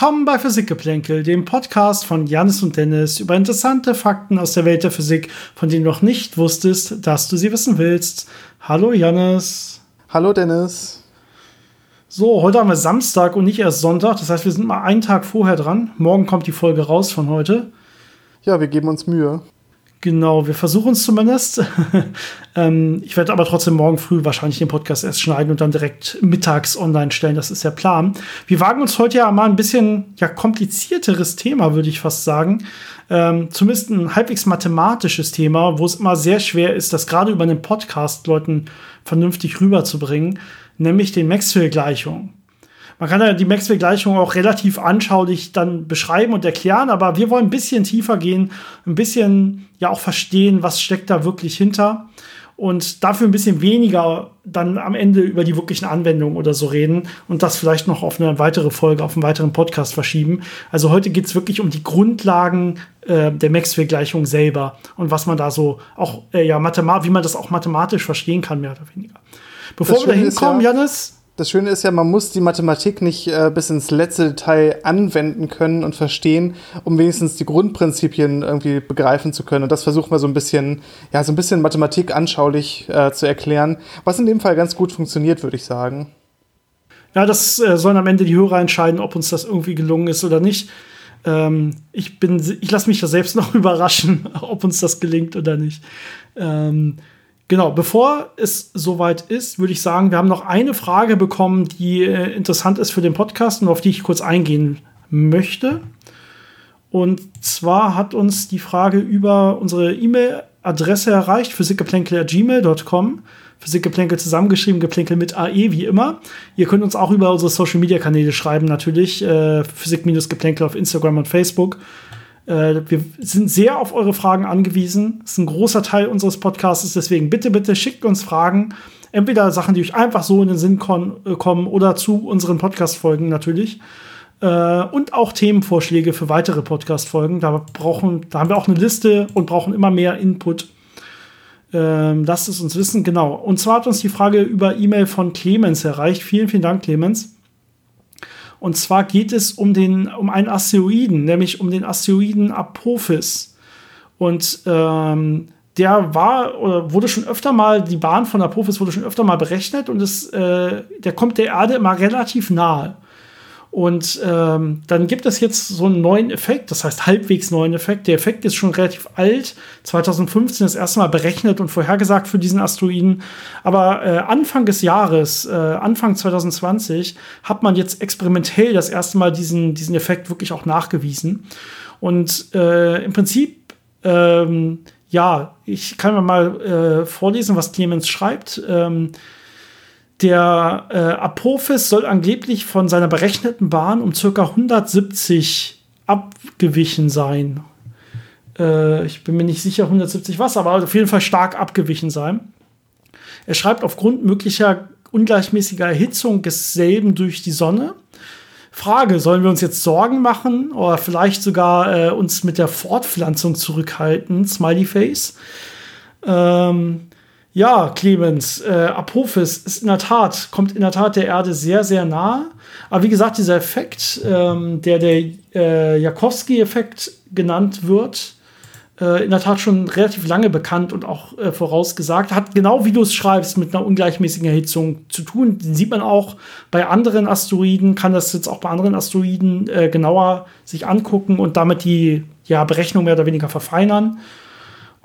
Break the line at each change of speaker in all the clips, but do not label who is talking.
Willkommen bei Physikgeplänkel, dem Podcast von Janis und Dennis über interessante Fakten aus der Welt der Physik, von denen du noch nicht wusstest, dass du sie wissen willst. Hallo Janis.
Hallo Dennis.
So, heute haben wir Samstag und nicht erst Sonntag. Das heißt, wir sind mal einen Tag vorher dran. Morgen kommt die Folge raus von heute.
Ja, wir geben uns Mühe.
Genau, wir versuchen es zumindest. ähm, ich werde aber trotzdem morgen früh wahrscheinlich den Podcast erst schneiden und dann direkt mittags online stellen. Das ist der Plan. Wir wagen uns heute ja mal ein bisschen ja, komplizierteres Thema, würde ich fast sagen. Ähm, zumindest ein halbwegs mathematisches Thema, wo es immer sehr schwer ist, das gerade über einen Podcast Leuten vernünftig rüberzubringen, nämlich den Maxwell-Gleichungen. Man kann ja die Maxwell-Gleichung auch relativ anschaulich dann beschreiben und erklären, aber wir wollen ein bisschen tiefer gehen, ein bisschen ja auch verstehen, was steckt da wirklich hinter und dafür ein bisschen weniger dann am Ende über die wirklichen Anwendungen oder so reden und das vielleicht noch auf eine weitere Folge, auf einen weiteren Podcast verschieben. Also heute geht es wirklich um die Grundlagen äh, der Maxwell-Gleichung selber und was man da so auch, äh, ja, mathematisch, wie man das auch mathematisch verstehen kann, mehr oder weniger. Bevor wir da hinkommen, ja, Janis,
das Schöne ist ja, man muss die Mathematik nicht äh, bis ins letzte Detail anwenden können und verstehen, um wenigstens die Grundprinzipien irgendwie begreifen zu können. Und das versuchen wir so ein bisschen, ja, so ein bisschen Mathematik anschaulich äh, zu erklären, was in dem Fall ganz gut funktioniert, würde ich sagen.
Ja, das äh, sollen am Ende die Hörer entscheiden, ob uns das irgendwie gelungen ist oder nicht. Ähm, ich bin, ich lasse mich da selbst noch überraschen, ob uns das gelingt oder nicht. Ähm, Genau, bevor es soweit ist, würde ich sagen, wir haben noch eine Frage bekommen, die äh, interessant ist für den Podcast und auf die ich kurz eingehen möchte. Und zwar hat uns die Frage über unsere E-Mail-Adresse erreicht, physikgeplänkel.gmail.com. Physikgeplänkel zusammengeschrieben, Geplänkel mit AE, wie immer. Ihr könnt uns auch über unsere Social-Media-Kanäle schreiben, natürlich. Äh, Physik-Geplänkel auf Instagram und Facebook. Äh, wir sind sehr auf eure Fragen angewiesen. Das ist ein großer Teil unseres Podcasts. Deswegen bitte, bitte schickt uns Fragen. Entweder Sachen, die euch einfach so in den Sinn äh, kommen oder zu unseren Podcast-Folgen natürlich. Äh, und auch Themenvorschläge für weitere Podcast-Folgen. Da, da haben wir auch eine Liste und brauchen immer mehr Input. Ähm, lasst es uns wissen, genau. Und zwar hat uns die Frage über E-Mail von Clemens erreicht. Vielen, vielen Dank, Clemens. Und zwar geht es um, den, um einen Asteroiden, nämlich um den Asteroiden Apophis. Und ähm, der war oder wurde schon öfter mal, die Bahn von Apophis wurde schon öfter mal berechnet und es, äh, der kommt der Erde immer relativ nahe. Und ähm, dann gibt es jetzt so einen neuen Effekt, das heißt halbwegs neuen Effekt. Der Effekt ist schon relativ alt, 2015 das erste Mal berechnet und vorhergesagt für diesen Asteroiden. Aber äh, Anfang des Jahres, äh, Anfang 2020, hat man jetzt experimentell das erste Mal diesen, diesen Effekt wirklich auch nachgewiesen. Und äh, im Prinzip, ähm, ja, ich kann mal äh, vorlesen, was Clemens schreibt. Ähm, der äh, Apophis soll angeblich von seiner berechneten Bahn um ca. 170 abgewichen sein. Äh, ich bin mir nicht sicher, 170 was, aber auf jeden Fall stark abgewichen sein. Er schreibt aufgrund möglicher ungleichmäßiger Erhitzung desselben durch die Sonne. Frage, sollen wir uns jetzt Sorgen machen oder vielleicht sogar äh, uns mit der Fortpflanzung zurückhalten? Smiley Face. Ähm, ja, Clemens, äh, Apophis ist in der Tat, kommt in der Tat der Erde sehr, sehr nah. Aber wie gesagt, dieser Effekt, ähm, der der äh, Jakowski-Effekt genannt wird, äh, in der Tat schon relativ lange bekannt und auch äh, vorausgesagt, hat genau wie du es schreibst, mit einer ungleichmäßigen Erhitzung zu tun. Den sieht man auch bei anderen Asteroiden, kann das jetzt auch bei anderen Asteroiden äh, genauer sich angucken und damit die ja, Berechnung mehr oder weniger verfeinern.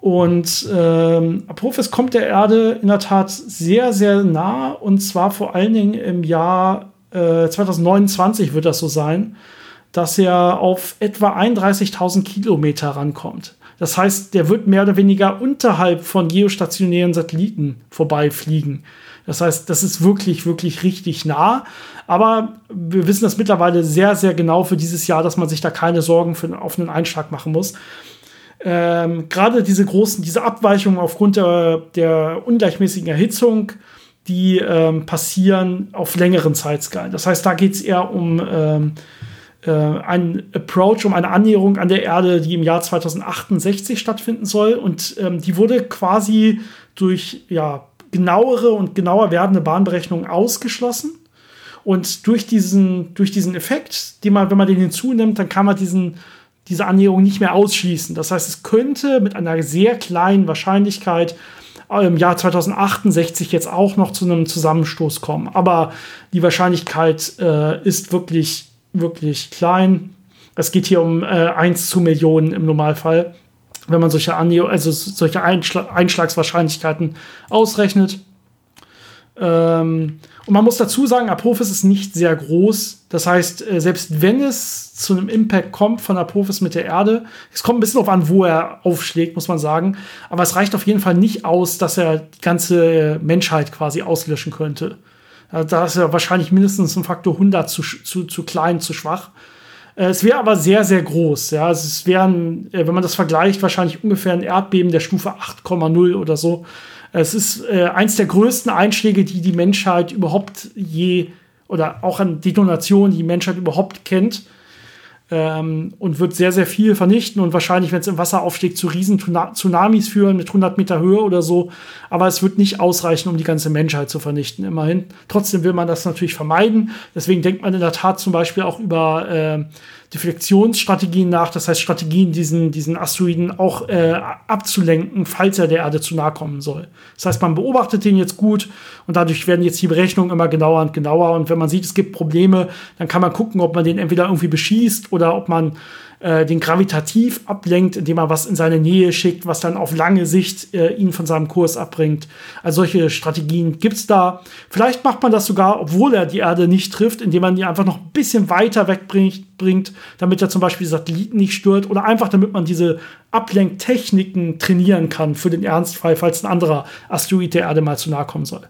Und ähm, Apophis kommt der Erde in der Tat sehr, sehr nah. Und zwar vor allen Dingen im Jahr äh, 2029 wird das so sein, dass er auf etwa 31.000 Kilometer rankommt. Das heißt, der wird mehr oder weniger unterhalb von geostationären Satelliten vorbeifliegen. Das heißt, das ist wirklich, wirklich richtig nah. Aber wir wissen das mittlerweile sehr, sehr genau für dieses Jahr, dass man sich da keine Sorgen für, auf einen Einschlag machen muss ähm, gerade diese großen, diese Abweichungen aufgrund der, der ungleichmäßigen Erhitzung, die ähm, passieren auf längeren Zeitskalen. Das heißt, da geht es eher um ähm, äh, einen Approach, um eine Annäherung an der Erde, die im Jahr 2068 stattfinden soll. Und ähm, die wurde quasi durch ja, genauere und genauer werdende Bahnberechnungen ausgeschlossen. Und durch diesen, durch diesen Effekt, den man, wenn man den hinzunimmt, dann kann man diesen, diese Annäherung nicht mehr ausschließen. Das heißt, es könnte mit einer sehr kleinen Wahrscheinlichkeit im Jahr 2068 jetzt auch noch zu einem Zusammenstoß kommen. Aber die Wahrscheinlichkeit äh, ist wirklich, wirklich klein. Es geht hier um äh, 1 zu Millionen im Normalfall, wenn man solche, Annäher also solche Einschla Einschlagswahrscheinlichkeiten ausrechnet. Ähm, und man muss dazu sagen, Apophis ist nicht sehr groß. Das heißt, äh, selbst wenn es zu einem Impact kommt von Apophis mit der Erde, es kommt ein bisschen darauf an, wo er aufschlägt, muss man sagen. Aber es reicht auf jeden Fall nicht aus, dass er die ganze Menschheit quasi auslöschen könnte. Da ist er wahrscheinlich mindestens ein Faktor 100 zu, zu, zu klein, zu schwach. Äh, es wäre aber sehr, sehr groß. Ja, es wären, äh, wenn man das vergleicht, wahrscheinlich ungefähr ein Erdbeben der Stufe 8,0 oder so. Es ist äh, eins der größten Einschläge, die die Menschheit überhaupt je oder auch an Detonationen, die die Menschheit überhaupt kennt. Ähm, und wird sehr, sehr viel vernichten und wahrscheinlich, wenn es im Wasser aufsteigt, zu riesen Tsunamis führen mit 100 Meter Höhe oder so. Aber es wird nicht ausreichen, um die ganze Menschheit zu vernichten, immerhin. Trotzdem will man das natürlich vermeiden. Deswegen denkt man in der Tat zum Beispiel auch über äh, Deflektionsstrategien nach, das heißt Strategien, diesen, diesen Asteroiden auch äh, abzulenken, falls er der Erde zu nahe kommen soll. Das heißt, man beobachtet den jetzt gut und dadurch werden jetzt die Berechnungen immer genauer und genauer. Und wenn man sieht, es gibt Probleme, dann kann man gucken, ob man den entweder irgendwie beschießt oder ob man äh, den gravitativ ablenkt, indem er was in seine Nähe schickt, was dann auf lange Sicht äh, ihn von seinem Kurs abbringt. Also solche Strategien gibt es da. Vielleicht macht man das sogar, obwohl er die Erde nicht trifft, indem man die einfach noch ein bisschen weiter wegbringt, bringt, damit er zum Beispiel Satelliten nicht stört oder einfach damit man diese Ablenktechniken trainieren kann für den Ernstfall, falls ein anderer Asteroid der Erde mal zu nahe kommen soll.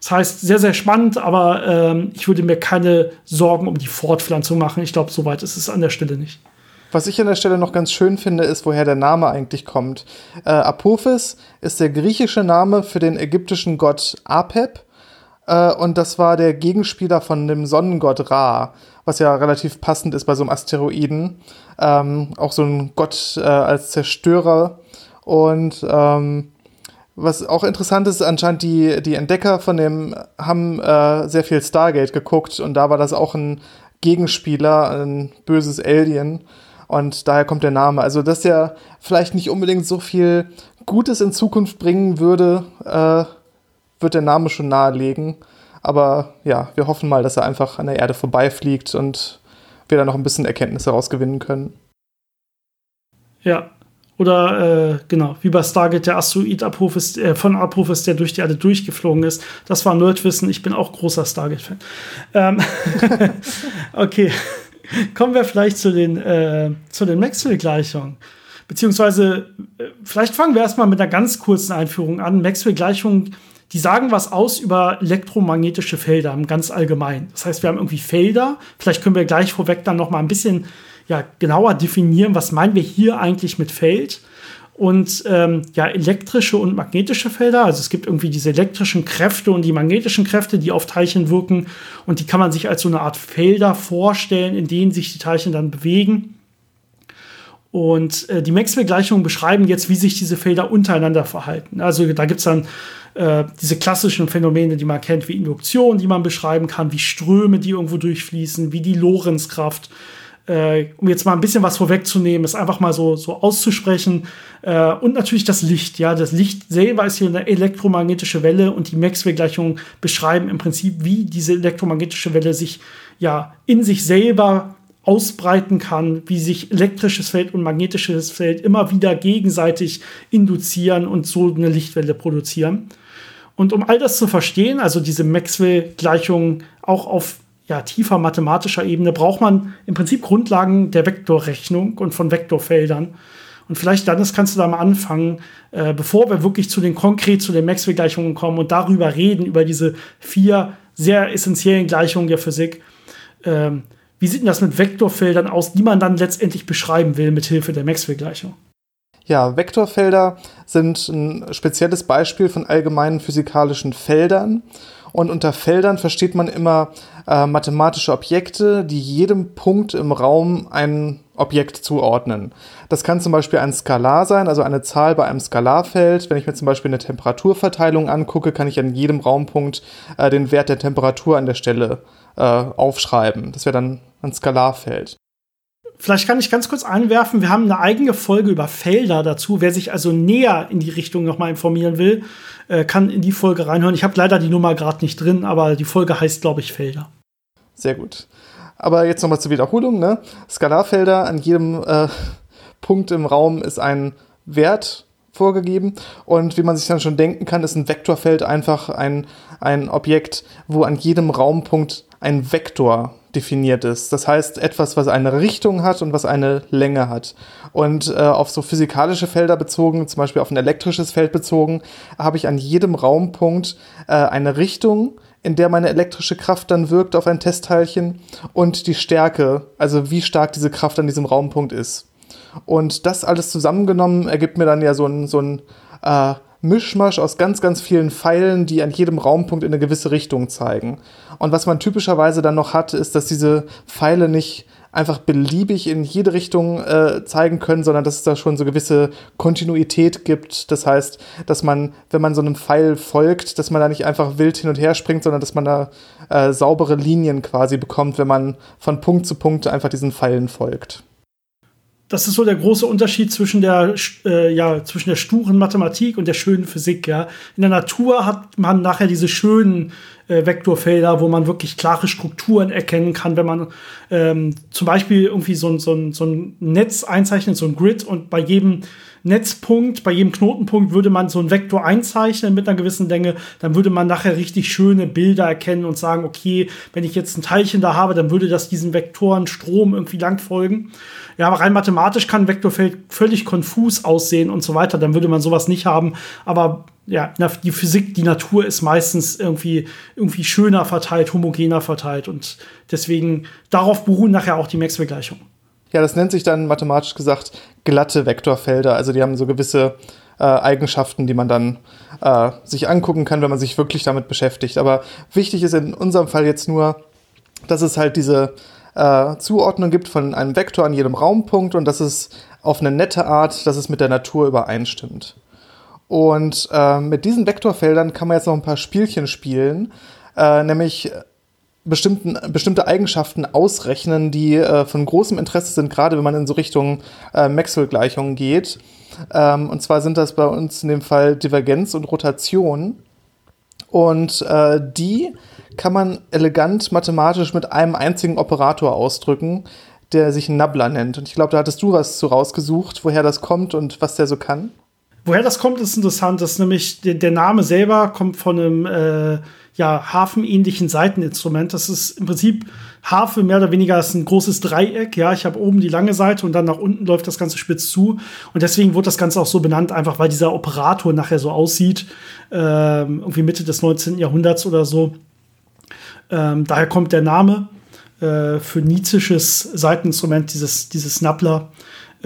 Das heißt, sehr, sehr spannend, aber ähm, ich würde mir keine Sorgen um die Fortpflanzung machen. Ich glaube, soweit ist es an der Stelle nicht.
Was ich an der Stelle noch ganz schön finde, ist, woher der Name eigentlich kommt. Äh, Apophis ist der griechische Name für den ägyptischen Gott Apep. Äh, und das war der Gegenspieler von dem Sonnengott Ra, was ja relativ passend ist bei so einem Asteroiden. Ähm, auch so ein Gott äh, als Zerstörer. Und ähm, was auch interessant ist, anscheinend die, die Entdecker von dem haben äh, sehr viel Stargate geguckt und da war das auch ein Gegenspieler, ein böses Alien. Und daher kommt der Name. Also, dass er vielleicht nicht unbedingt so viel Gutes in Zukunft bringen würde, äh, wird der Name schon nahelegen. Aber ja, wir hoffen mal, dass er einfach an der Erde vorbeifliegt und wir da noch ein bisschen Erkenntnisse rausgewinnen können.
Ja. Oder äh, genau, wie bei Stargate der Asteroid Apophis, äh, von Apophis, der durch die Erde durchgeflogen ist. Das war Nerdwissen. Ich bin auch großer Stargate-Fan. Ähm okay. Kommen wir vielleicht zu den, äh, zu den Maxwell-Gleichungen. Beziehungsweise, äh, vielleicht fangen wir erstmal mit einer ganz kurzen Einführung an. Maxwell-Gleichungen, die sagen was aus über elektromagnetische Felder im ganz allgemein. Das heißt, wir haben irgendwie Felder. Vielleicht können wir gleich vorweg dann noch mal ein bisschen ja, genauer definieren, was meinen wir hier eigentlich mit Feld und ähm, ja, elektrische und magnetische Felder. Also es gibt irgendwie diese elektrischen Kräfte und die magnetischen Kräfte, die auf Teilchen wirken. Und die kann man sich als so eine Art Felder vorstellen, in denen sich die Teilchen dann bewegen. Und äh, die Maxwell-Gleichungen beschreiben jetzt, wie sich diese Felder untereinander verhalten. Also da gibt es dann äh, diese klassischen Phänomene, die man kennt, wie Induktion, die man beschreiben kann, wie Ströme, die irgendwo durchfließen, wie die Lorentzkraft äh, um jetzt mal ein bisschen was vorwegzunehmen, ist einfach mal so, so auszusprechen. Äh, und natürlich das Licht. Ja, das Licht selber ist hier eine elektromagnetische Welle und die Maxwell-Gleichungen beschreiben im Prinzip, wie diese elektromagnetische Welle sich ja in sich selber ausbreiten kann, wie sich elektrisches Feld und magnetisches Feld immer wieder gegenseitig induzieren und so eine Lichtwelle produzieren. Und um all das zu verstehen, also diese Maxwell-Gleichungen auch auf ja, tiefer mathematischer Ebene braucht man im Prinzip Grundlagen der Vektorrechnung und von Vektorfeldern. Und vielleicht dann kannst du da mal anfangen, äh, bevor wir wirklich zu den konkret zu den Maxwell-Gleichungen kommen und darüber reden, über diese vier sehr essentiellen Gleichungen der Physik. Ähm, wie sieht denn das mit Vektorfeldern aus, die man dann letztendlich beschreiben will mit Hilfe der Maxwell-Gleichung?
Ja, Vektorfelder sind ein spezielles Beispiel von allgemeinen physikalischen Feldern. Und unter Feldern versteht man immer äh, mathematische Objekte, die jedem Punkt im Raum ein Objekt zuordnen. Das kann zum Beispiel ein Skalar sein, also eine Zahl bei einem Skalarfeld. Wenn ich mir zum Beispiel eine Temperaturverteilung angucke, kann ich an jedem Raumpunkt äh, den Wert der Temperatur an der Stelle äh, aufschreiben. Das wäre dann ein Skalarfeld.
Vielleicht kann ich ganz kurz einwerfen, wir haben eine eigene Folge über Felder dazu. Wer sich also näher in die Richtung nochmal informieren will, äh, kann in die Folge reinhören. Ich habe leider die Nummer gerade nicht drin, aber die Folge heißt, glaube ich, Felder.
Sehr gut. Aber jetzt nochmal zur Wiederholung. Ne? Skalarfelder an jedem äh, Punkt im Raum ist ein Wert vorgegeben. Und wie man sich dann schon denken kann, ist ein Vektorfeld einfach ein, ein Objekt, wo an jedem Raumpunkt ein Vektor definiert ist. Das heißt, etwas, was eine Richtung hat und was eine Länge hat. Und äh, auf so physikalische Felder bezogen, zum Beispiel auf ein elektrisches Feld bezogen, habe ich an jedem Raumpunkt äh, eine Richtung, in der meine elektrische Kraft dann wirkt auf ein Testteilchen und die Stärke, also wie stark diese Kraft an diesem Raumpunkt ist. Und das alles zusammengenommen ergibt mir dann ja so ein, so ein äh, Mischmasch aus ganz, ganz vielen Pfeilen, die an jedem Raumpunkt in eine gewisse Richtung zeigen. Und was man typischerweise dann noch hat, ist, dass diese Pfeile nicht einfach beliebig in jede Richtung äh, zeigen können, sondern dass es da schon so gewisse Kontinuität gibt. Das heißt, dass man, wenn man so einem Pfeil folgt, dass man da nicht einfach wild hin und her springt, sondern dass man da äh, saubere Linien quasi bekommt, wenn man von Punkt zu Punkt einfach diesen Pfeilen folgt
das ist so der große Unterschied zwischen der, äh, ja, zwischen der sturen Mathematik und der schönen Physik. Ja. In der Natur hat man nachher diese schönen äh, Vektorfelder, wo man wirklich klare Strukturen erkennen kann, wenn man ähm, zum Beispiel irgendwie so, so, so ein Netz einzeichnet, so ein Grid und bei jedem Netzpunkt, bei jedem Knotenpunkt würde man so einen Vektor einzeichnen mit einer gewissen Länge, dann würde man nachher richtig schöne Bilder erkennen und sagen, okay, wenn ich jetzt ein Teilchen da habe, dann würde das diesen Vektoren Strom irgendwie lang folgen. Ja, aber rein mathematisch kann ein Vektorfeld völlig konfus aussehen und so weiter. Dann würde man sowas nicht haben. Aber ja, die Physik, die Natur ist meistens irgendwie, irgendwie schöner verteilt, homogener verteilt. Und deswegen darauf beruhen nachher auch die Maxwell-Gleichungen.
Ja, das nennt sich dann mathematisch gesagt glatte Vektorfelder. Also die haben so gewisse äh, Eigenschaften, die man dann äh, sich angucken kann, wenn man sich wirklich damit beschäftigt. Aber wichtig ist in unserem Fall jetzt nur, dass es halt diese äh, Zuordnung gibt von einem Vektor an jedem Raumpunkt und dass es auf eine nette Art, dass es mit der Natur übereinstimmt. Und äh, mit diesen Vektorfeldern kann man jetzt noch ein paar Spielchen spielen, äh, nämlich bestimmten, bestimmte Eigenschaften ausrechnen, die äh, von großem Interesse sind, gerade wenn man in so Richtung äh, Maxwell-Gleichungen geht. Ähm, und zwar sind das bei uns in dem Fall Divergenz und Rotation. Und äh, die kann man elegant mathematisch mit einem einzigen Operator ausdrücken, der sich Nabla nennt. Und ich glaube, da hattest du was zu rausgesucht, woher das kommt und was der so kann.
Woher das kommt, ist interessant. Das ist nämlich der, der Name selber kommt von einem äh, ja, hafenähnlichen Seiteninstrument. Das ist im Prinzip Harfe mehr oder weniger ist ein großes Dreieck. Ja, ich habe oben die lange Seite und dann nach unten läuft das Ganze spitz zu. Und deswegen wurde das Ganze auch so benannt, einfach weil dieser Operator nachher so aussieht. Ähm, irgendwie Mitte des 19. Jahrhunderts oder so. Ähm, daher kommt der Name äh, für nizisches Seiteninstrument, dieses, dieses Nappler.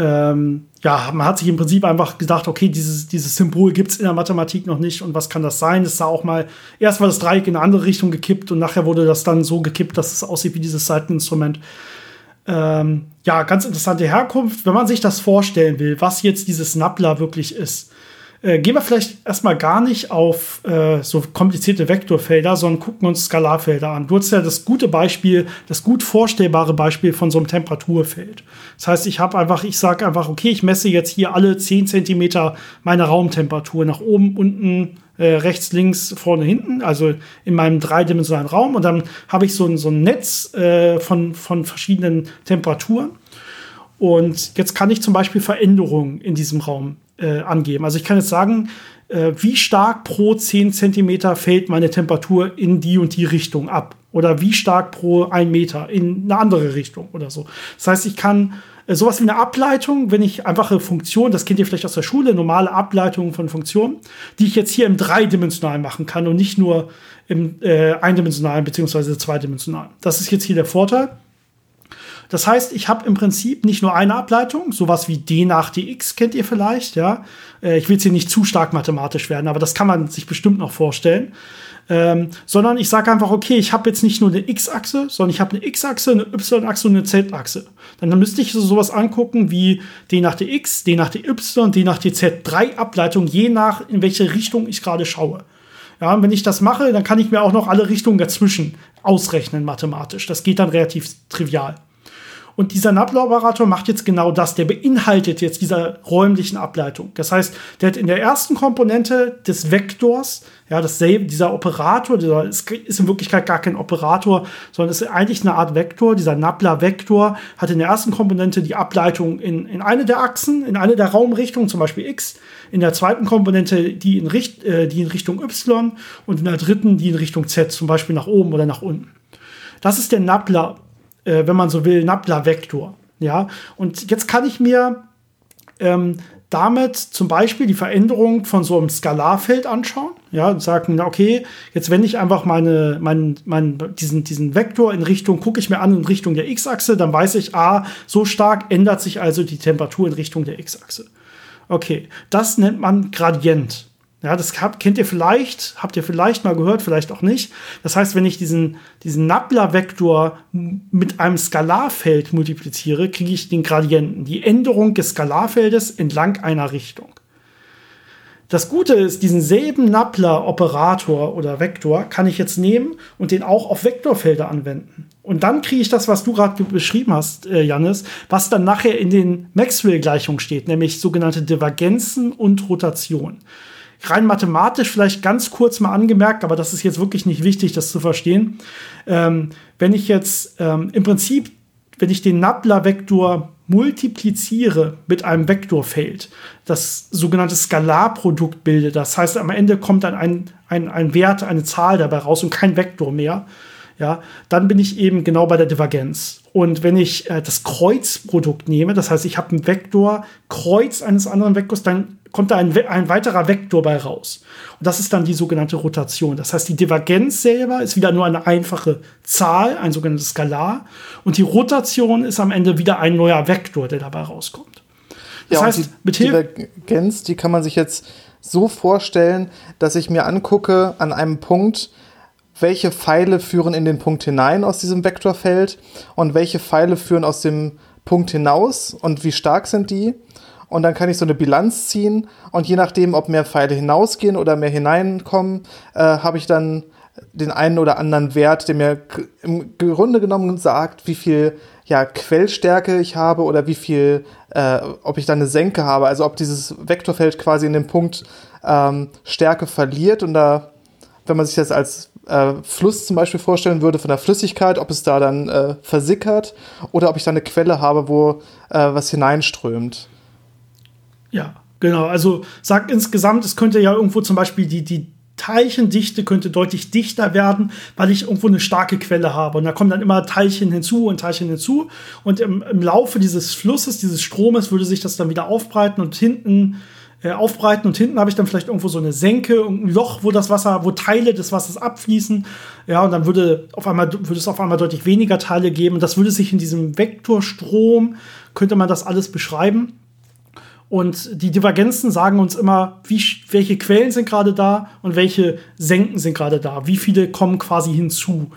Ähm, ja, man hat sich im Prinzip einfach gedacht, okay, dieses, dieses Symbol gibt es in der Mathematik noch nicht und was kann das sein? Es sah auch mal, erst war das Dreieck in eine andere Richtung gekippt und nachher wurde das dann so gekippt, dass es aussieht wie dieses Seiteninstrument. Ähm, ja, ganz interessante Herkunft. Wenn man sich das vorstellen will, was jetzt dieses Nappler wirklich ist, äh, gehen wir vielleicht erstmal gar nicht auf äh, so komplizierte Vektorfelder, sondern gucken uns Skalarfelder an. Du hast ja das gute Beispiel, das gut vorstellbare Beispiel von so einem Temperaturfeld. Das heißt, ich habe einfach, ich sage einfach, okay, ich messe jetzt hier alle 10 Zentimeter meine Raumtemperatur nach oben, unten, äh, rechts, links, vorne, hinten, also in meinem dreidimensionalen Raum. Und dann habe ich so ein, so ein Netz äh, von, von verschiedenen Temperaturen. Und jetzt kann ich zum Beispiel Veränderungen in diesem Raum äh, angeben. Also ich kann jetzt sagen, äh, wie stark pro 10 Zentimeter fällt meine Temperatur in die und die Richtung ab. Oder wie stark pro 1 Meter in eine andere Richtung oder so. Das heißt, ich kann äh, sowas wie eine Ableitung, wenn ich einfache Funktionen, das kennt ihr vielleicht aus der Schule, normale Ableitungen von Funktionen, die ich jetzt hier im dreidimensionalen machen kann und nicht nur im äh, eindimensionalen bzw. zweidimensionalen. Das ist jetzt hier der Vorteil. Das heißt, ich habe im Prinzip nicht nur eine Ableitung, sowas wie d nach dx kennt ihr vielleicht, ja. Äh, ich will jetzt hier nicht zu stark mathematisch werden, aber das kann man sich bestimmt noch vorstellen. Ähm, sondern ich sage einfach, okay, ich habe jetzt nicht nur eine x-Achse, sondern ich habe eine x-Achse, eine y-Achse und eine z-Achse. Dann müsste ich so sowas angucken wie d nach dx, d nach dy, d nach dz. Drei Ableitungen, je nach in welche Richtung ich gerade schaue. Ja, und wenn ich das mache, dann kann ich mir auch noch alle Richtungen dazwischen ausrechnen mathematisch. Das geht dann relativ trivial. Und dieser Nabla-Operator macht jetzt genau das. Der beinhaltet jetzt dieser räumlichen Ableitung. Das heißt, der hat in der ersten Komponente des Vektors, ja, dasselbe, dieser Operator, dieser ist, ist in Wirklichkeit gar kein Operator, sondern ist eigentlich eine Art Vektor. Dieser Nabla-Vektor hat in der ersten Komponente die Ableitung in, in eine der Achsen, in eine der Raumrichtungen, zum Beispiel x. In der zweiten Komponente die in, Richt, äh, die in Richtung y und in der dritten die in Richtung z, zum Beispiel nach oben oder nach unten. Das ist der Nabla äh, wenn man so will, Nabla-Vektor. Ja, und jetzt kann ich mir ähm, damit zum Beispiel die Veränderung von so einem Skalarfeld anschauen. Ja, und sagen, okay, jetzt wende ich einfach meine, mein, mein, diesen, diesen Vektor in Richtung, gucke ich mir an in Richtung der x-Achse, dann weiß ich, ah, so stark ändert sich also die Temperatur in Richtung der x-Achse. Okay, das nennt man Gradient. Ja, das kennt ihr vielleicht, habt ihr vielleicht mal gehört, vielleicht auch nicht. Das heißt, wenn ich diesen, diesen Nabla-Vektor mit einem Skalarfeld multipliziere, kriege ich den Gradienten, die Änderung des Skalarfeldes entlang einer Richtung. Das Gute ist, diesen selben Nabla-Operator oder Vektor kann ich jetzt nehmen und den auch auf Vektorfelder anwenden. Und dann kriege ich das, was du gerade beschrieben hast, äh, Jannis, was dann nachher in den Maxwell-Gleichungen steht, nämlich sogenannte Divergenzen und Rotation rein mathematisch vielleicht ganz kurz mal angemerkt, aber das ist jetzt wirklich nicht wichtig, das zu verstehen. Ähm, wenn ich jetzt ähm, im Prinzip, wenn ich den Nabla-Vektor multipliziere mit einem Vektorfeld, das sogenannte Skalarprodukt bildet, das heißt, am Ende kommt dann ein, ein, ein Wert, eine Zahl dabei raus und kein Vektor mehr, ja, dann bin ich eben genau bei der Divergenz. Und wenn ich äh, das Kreuzprodukt nehme, das heißt, ich habe einen Vektor Kreuz eines anderen Vektors, dann kommt da ein, ein weiterer Vektor bei raus. Und das ist dann die sogenannte Rotation. Das heißt, die Divergenz selber ist wieder nur eine einfache Zahl, ein sogenanntes Skalar. Und die Rotation ist am Ende wieder ein neuer Vektor, der dabei rauskommt.
Das ja, heißt, die Divergenz, die kann man sich jetzt so vorstellen, dass ich mir angucke an einem Punkt, welche Pfeile führen in den Punkt hinein aus diesem Vektorfeld und welche Pfeile führen aus dem Punkt hinaus und wie stark sind die und dann kann ich so eine Bilanz ziehen. Und je nachdem, ob mehr Pfeile hinausgehen oder mehr hineinkommen, äh, habe ich dann den einen oder anderen Wert, der mir im Grunde genommen sagt, wie viel ja, Quellstärke ich habe oder wie viel, äh, ob ich dann eine Senke habe, also ob dieses Vektorfeld quasi in dem Punkt ähm, Stärke verliert. Und da, wenn man sich das als äh, Fluss zum Beispiel vorstellen würde von der Flüssigkeit, ob es da dann äh, versickert oder ob ich da eine Quelle habe, wo äh, was hineinströmt.
Ja, genau. Also sagt insgesamt, es könnte ja irgendwo zum Beispiel die, die Teilchendichte könnte deutlich dichter werden, weil ich irgendwo eine starke Quelle habe. Und da kommen dann immer Teilchen hinzu und Teilchen hinzu. Und im, im Laufe dieses Flusses, dieses Stromes, würde sich das dann wieder aufbreiten und hinten äh, aufbreiten. Und hinten habe ich dann vielleicht irgendwo so eine Senke, ein Loch, wo das Wasser, wo Teile des Wassers abfließen. Ja, und dann würde auf einmal, würde es auf einmal deutlich weniger Teile geben. Und das würde sich in diesem Vektorstrom, könnte man das alles beschreiben. Und die Divergenzen sagen uns immer, wie, welche Quellen sind gerade da und welche Senken sind gerade da. Wie viele kommen quasi hinzu.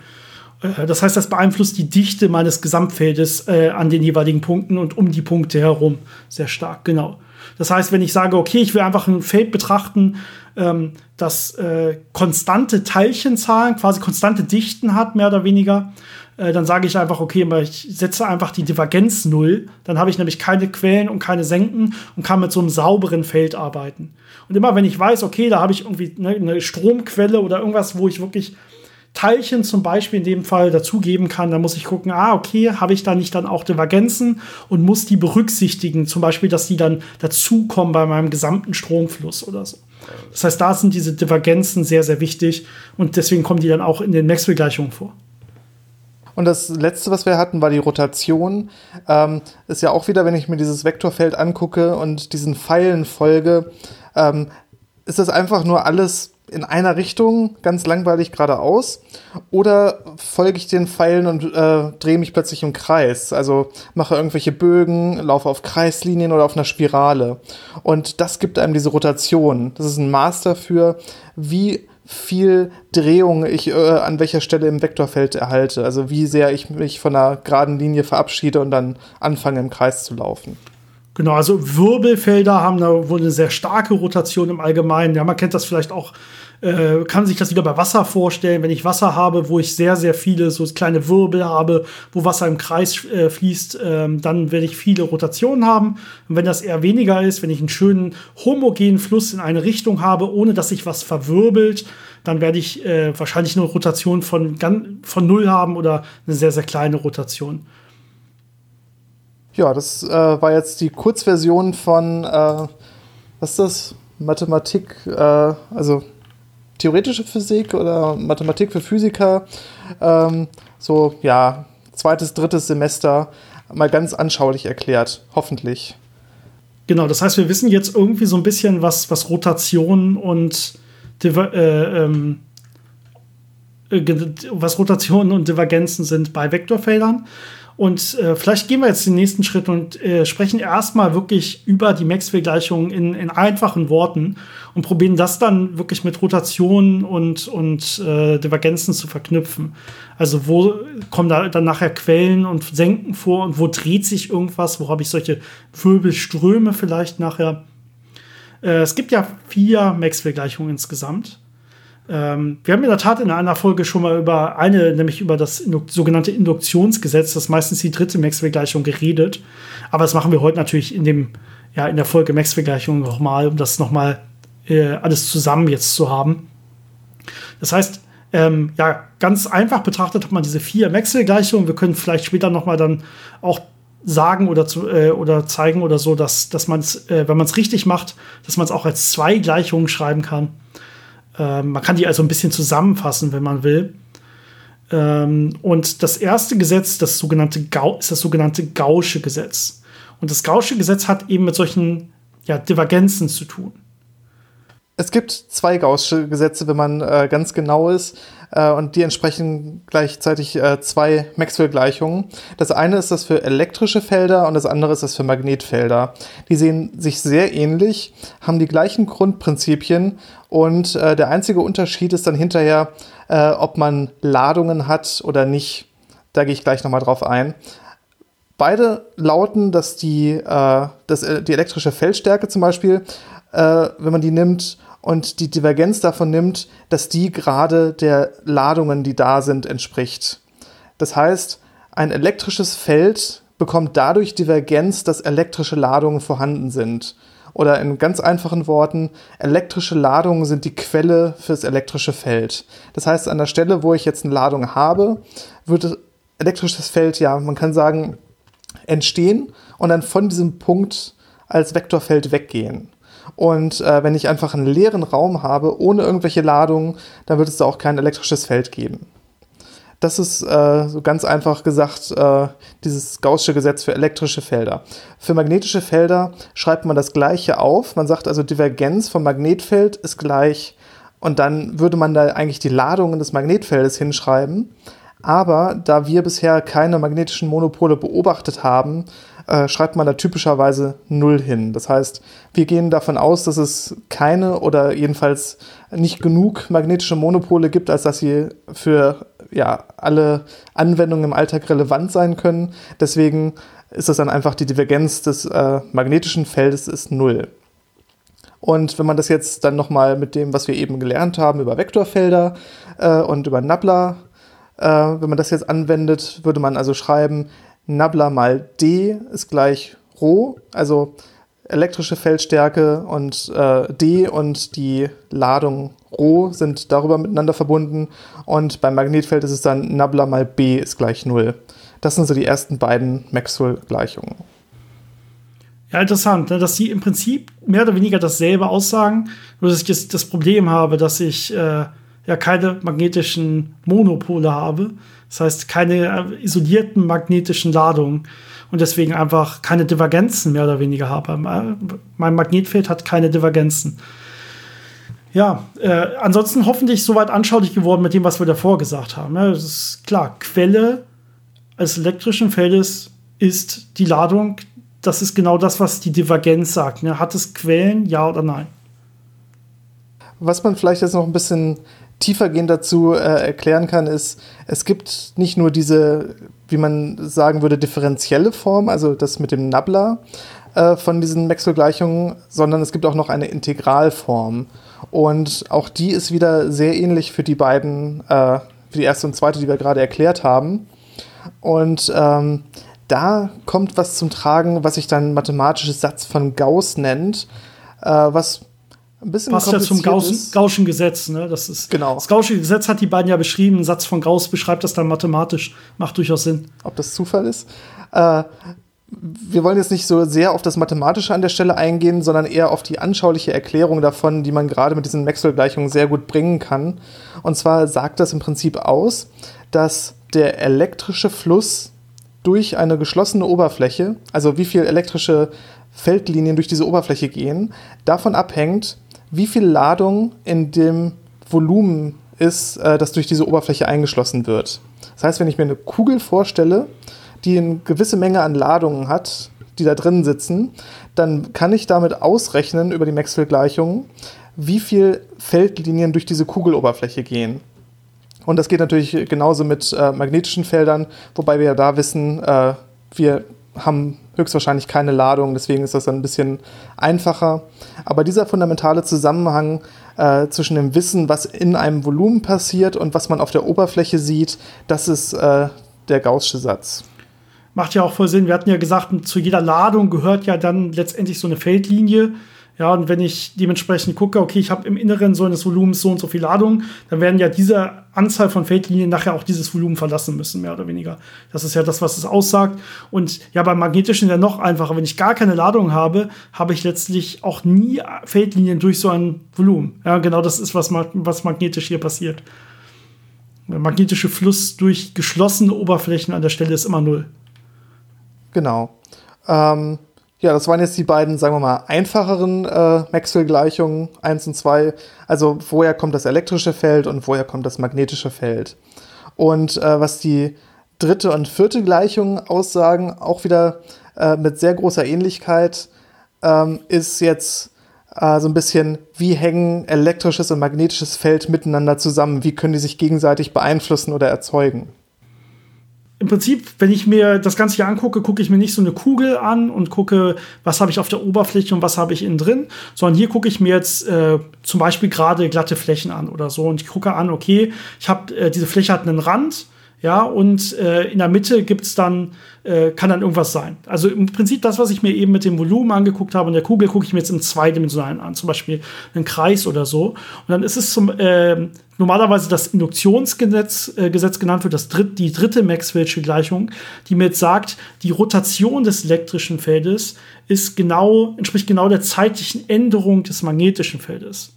Äh, das heißt, das beeinflusst die Dichte meines Gesamtfeldes äh, an den jeweiligen Punkten und um die Punkte herum sehr stark. Genau. Das heißt, wenn ich sage, okay, ich will einfach ein Feld betrachten, ähm, das äh, konstante Teilchenzahlen, quasi konstante Dichten hat, mehr oder weniger, äh, dann sage ich einfach, okay, ich setze einfach die Divergenz null. Dann habe ich nämlich keine Quellen und keine Senken und kann mit so einem sauberen Feld arbeiten. Und immer wenn ich weiß, okay, da habe ich irgendwie ne, eine Stromquelle oder irgendwas, wo ich wirklich Teilchen zum Beispiel in dem Fall dazugeben kann, dann muss ich gucken, ah, okay, habe ich da nicht dann auch Divergenzen und muss die berücksichtigen, zum Beispiel, dass die dann dazukommen bei meinem gesamten Stromfluss oder so. Das heißt, da sind diese Divergenzen sehr, sehr wichtig und deswegen kommen die dann auch in den Maxwell-Gleichungen vor.
Und das letzte, was wir hatten, war die Rotation. Ähm, ist ja auch wieder, wenn ich mir dieses Vektorfeld angucke und diesen Pfeilen folge, ähm, ist das einfach nur alles in einer Richtung, ganz langweilig geradeaus? Oder folge ich den Pfeilen und äh, drehe mich plötzlich im Kreis? Also mache irgendwelche Bögen, laufe auf Kreislinien oder auf einer Spirale. Und das gibt einem diese Rotation. Das ist ein Maß dafür, wie viel Drehung ich äh, an welcher Stelle im Vektorfeld erhalte. Also wie sehr ich mich von einer geraden Linie verabschiede und dann anfange im Kreis zu laufen.
Genau, also Wirbelfelder haben da wohl eine sehr starke Rotation im Allgemeinen. Ja, man kennt das vielleicht auch, äh, kann sich das wieder bei Wasser vorstellen. Wenn ich Wasser habe, wo ich sehr, sehr viele so kleine Wirbel habe, wo Wasser im Kreis äh, fließt, äh, dann werde ich viele Rotationen haben. Und wenn das eher weniger ist, wenn ich einen schönen homogenen Fluss in eine Richtung habe, ohne dass sich was verwirbelt, dann werde ich äh, wahrscheinlich eine Rotation von, von null haben oder eine sehr, sehr kleine Rotation.
Ja, das äh, war jetzt die Kurzversion von, äh, was ist das? Mathematik, äh, also theoretische Physik oder Mathematik für Physiker. Ähm, so, ja, zweites, drittes Semester mal ganz anschaulich erklärt, hoffentlich.
Genau, das heißt, wir wissen jetzt irgendwie so ein bisschen, was, was Rotation und äh, ähm, äh, was Rotationen und Divergenzen sind bei Vektorfeldern. Und äh, vielleicht gehen wir jetzt den nächsten Schritt und äh, sprechen erstmal wirklich über die Maxwell-Gleichungen in, in einfachen Worten und probieren das dann wirklich mit Rotationen und, und äh, Divergenzen zu verknüpfen. Also wo kommen da dann nachher Quellen und Senken vor und wo dreht sich irgendwas, wo habe ich solche Wirbelströme vielleicht nachher. Äh, es gibt ja vier Maxwell-Gleichungen insgesamt. Ähm, wir haben in der Tat in einer Folge schon mal über eine, nämlich über das Induk sogenannte Induktionsgesetz, das ist meistens die dritte Maxwell-Gleichung, geredet. Aber das machen wir heute natürlich in dem, ja, in der Folge Maxwell-Gleichung nochmal, um das nochmal äh, alles zusammen jetzt zu haben. Das heißt, ähm, ja, ganz einfach betrachtet hat man diese vier Maxwell-Gleichungen. Wir können vielleicht später nochmal dann auch sagen oder, zu, äh, oder zeigen oder so, dass, dass man es, äh, wenn man es richtig macht, dass man es auch als zwei Gleichungen schreiben kann. Ähm, man kann die also ein bisschen zusammenfassen, wenn man will. Ähm, und das erste Gesetz, das sogenannte Gau ist das sogenannte Gausche Gesetz. Und das Gausche Gesetz hat eben mit solchen ja, Divergenzen zu tun.
Es gibt zwei Gaußsche Gesetze, wenn man äh, ganz genau ist, äh, und die entsprechen gleichzeitig äh, zwei Maxwell-Gleichungen. Das eine ist das für elektrische Felder und das andere ist das für Magnetfelder. Die sehen sich sehr ähnlich, haben die gleichen Grundprinzipien und äh, der einzige Unterschied ist dann hinterher, äh, ob man Ladungen hat oder nicht. Da gehe ich gleich nochmal drauf ein. Beide lauten, dass die, äh, dass, die elektrische Feldstärke zum Beispiel, wenn man die nimmt, und die Divergenz davon nimmt, dass die gerade der Ladungen, die da sind, entspricht. Das heißt, ein elektrisches Feld bekommt dadurch Divergenz, dass elektrische Ladungen vorhanden sind. Oder in ganz einfachen Worten, elektrische Ladungen sind die Quelle fürs elektrische Feld. Das heißt, an der Stelle, wo ich jetzt eine Ladung habe, wird elektrisches Feld, ja, man kann sagen, entstehen und dann von diesem Punkt als Vektorfeld weggehen. Und äh, wenn ich einfach einen leeren Raum habe, ohne irgendwelche Ladungen, dann wird es da auch kein elektrisches Feld geben. Das ist äh, so ganz einfach gesagt äh, dieses Gaußsche Gesetz für elektrische Felder. Für magnetische Felder schreibt man das gleiche auf. Man sagt also, Divergenz vom Magnetfeld ist gleich und dann würde man da eigentlich die Ladungen des Magnetfeldes hinschreiben. Aber da wir bisher keine magnetischen Monopole beobachtet haben, äh, schreibt man da typischerweise 0 hin. Das heißt, wir gehen davon aus, dass es keine oder jedenfalls nicht genug magnetische Monopole gibt, als dass sie für ja, alle Anwendungen im Alltag relevant sein können. Deswegen ist das dann einfach die Divergenz des äh, magnetischen Feldes ist 0. Und wenn man das jetzt dann nochmal mit dem, was wir eben gelernt haben über Vektorfelder äh, und über Nabla, äh, wenn man das jetzt anwendet, würde man also schreiben, Nabla mal D ist gleich Rho, also elektrische Feldstärke und äh, D und die Ladung Rho sind darüber miteinander verbunden und beim Magnetfeld ist es dann Nabla mal B ist gleich 0. Das sind so die ersten beiden Maxwell-Gleichungen.
Ja, interessant, ne? dass sie im Prinzip mehr oder weniger dasselbe aussagen, nur dass ich das, das Problem habe, dass ich äh, ja keine magnetischen Monopole habe. Das heißt, keine äh, isolierten magnetischen Ladungen und deswegen einfach keine Divergenzen mehr oder weniger habe. Äh, mein Magnetfeld hat keine Divergenzen. Ja, äh, ansonsten hoffentlich soweit anschaulich geworden mit dem, was wir davor gesagt haben. Ja, das ist klar, Quelle eines elektrischen Feldes ist die Ladung. Das ist genau das, was die Divergenz sagt. Ne? Hat es Quellen, ja oder nein?
Was man vielleicht jetzt noch ein bisschen tiefergehend dazu äh, erklären kann, ist, es gibt nicht nur diese, wie man sagen würde, differenzielle Form, also das mit dem Nabla äh, von diesen Maxwell-Gleichungen, sondern es gibt auch noch eine Integralform. Und auch die ist wieder sehr ähnlich für die beiden, äh, für die erste und zweite, die wir gerade erklärt haben. Und ähm, da kommt was zum Tragen, was sich dann mathematisches Satz von Gauss nennt, äh, was ein bisschen
Passt ja zum Gauss, Gaußschen Gesetz. Ne? Das, ist,
genau.
das Gaußsche Gesetz hat die beiden ja beschrieben. Ein Satz von Gauss beschreibt das dann mathematisch. Macht durchaus Sinn.
Ob das Zufall ist? Äh, wir wollen jetzt nicht so sehr auf das Mathematische an der Stelle eingehen, sondern eher auf die anschauliche Erklärung davon, die man gerade mit diesen Maxwell-Gleichungen sehr gut bringen kann. Und zwar sagt das im Prinzip aus, dass der elektrische Fluss durch eine geschlossene Oberfläche, also wie viel elektrische Feldlinien durch diese Oberfläche gehen, davon abhängt, wie viel Ladung in dem Volumen ist, äh, das durch diese Oberfläche eingeschlossen wird. Das heißt, wenn ich mir eine Kugel vorstelle, die eine gewisse Menge an Ladungen hat, die da drin sitzen, dann kann ich damit ausrechnen über die Maxwell-Gleichungen, wie viel Feldlinien durch diese Kugeloberfläche gehen. Und das geht natürlich genauso mit äh, magnetischen Feldern, wobei wir ja da wissen, äh, wir haben höchstwahrscheinlich keine Ladung, deswegen ist das dann ein bisschen einfacher. Aber dieser fundamentale Zusammenhang äh, zwischen dem Wissen, was in einem Volumen passiert und was man auf der Oberfläche sieht, das ist äh, der Gaußsche Satz.
Macht ja auch voll Sinn. Wir hatten ja gesagt, zu jeder Ladung gehört ja dann letztendlich so eine Feldlinie. Ja, und wenn ich dementsprechend gucke, okay, ich habe im Inneren so eines Volumens so und so viel Ladung, dann werden ja diese Anzahl von Feldlinien nachher auch dieses Volumen verlassen müssen, mehr oder weniger. Das ist ja das, was es aussagt. Und ja, beim Magnetischen ja noch einfacher. Wenn ich gar keine Ladung habe, habe ich letztlich auch nie Feldlinien durch so ein Volumen. Ja, genau das ist, was, was magnetisch hier passiert. Der magnetische Fluss durch geschlossene Oberflächen an der Stelle ist immer null.
Genau. Ähm ja, das waren jetzt die beiden, sagen wir mal, einfacheren äh, Maxwell-Gleichungen 1 und 2. Also woher kommt das elektrische Feld und woher kommt das magnetische Feld. Und äh, was die dritte und vierte Gleichung aussagen, auch wieder äh, mit sehr großer Ähnlichkeit, ähm, ist jetzt äh, so ein bisschen, wie hängen elektrisches und magnetisches Feld miteinander zusammen? Wie können die sich gegenseitig beeinflussen oder erzeugen?
Im Prinzip, wenn ich mir das Ganze hier angucke, gucke ich mir nicht so eine Kugel an und gucke, was habe ich auf der Oberfläche und was habe ich innen drin, sondern hier gucke ich mir jetzt äh, zum Beispiel gerade glatte Flächen an oder so. Und ich gucke an, okay, ich habe äh, diese Fläche hat einen Rand ja, und äh, in der Mitte gibt's dann, äh, kann dann irgendwas sein. Also im Prinzip das, was ich mir eben mit dem Volumen angeguckt habe und der Kugel, gucke ich mir jetzt im Zweidimensionalen an, zum Beispiel einen Kreis oder so. Und dann ist es zum, äh, normalerweise das Induktionsgesetz äh, Gesetz genannt wird, das dritt, die dritte Maxwell'sche Gleichung, die mir jetzt sagt, die Rotation des elektrischen Feldes ist genau, entspricht genau der zeitlichen Änderung des magnetischen Feldes.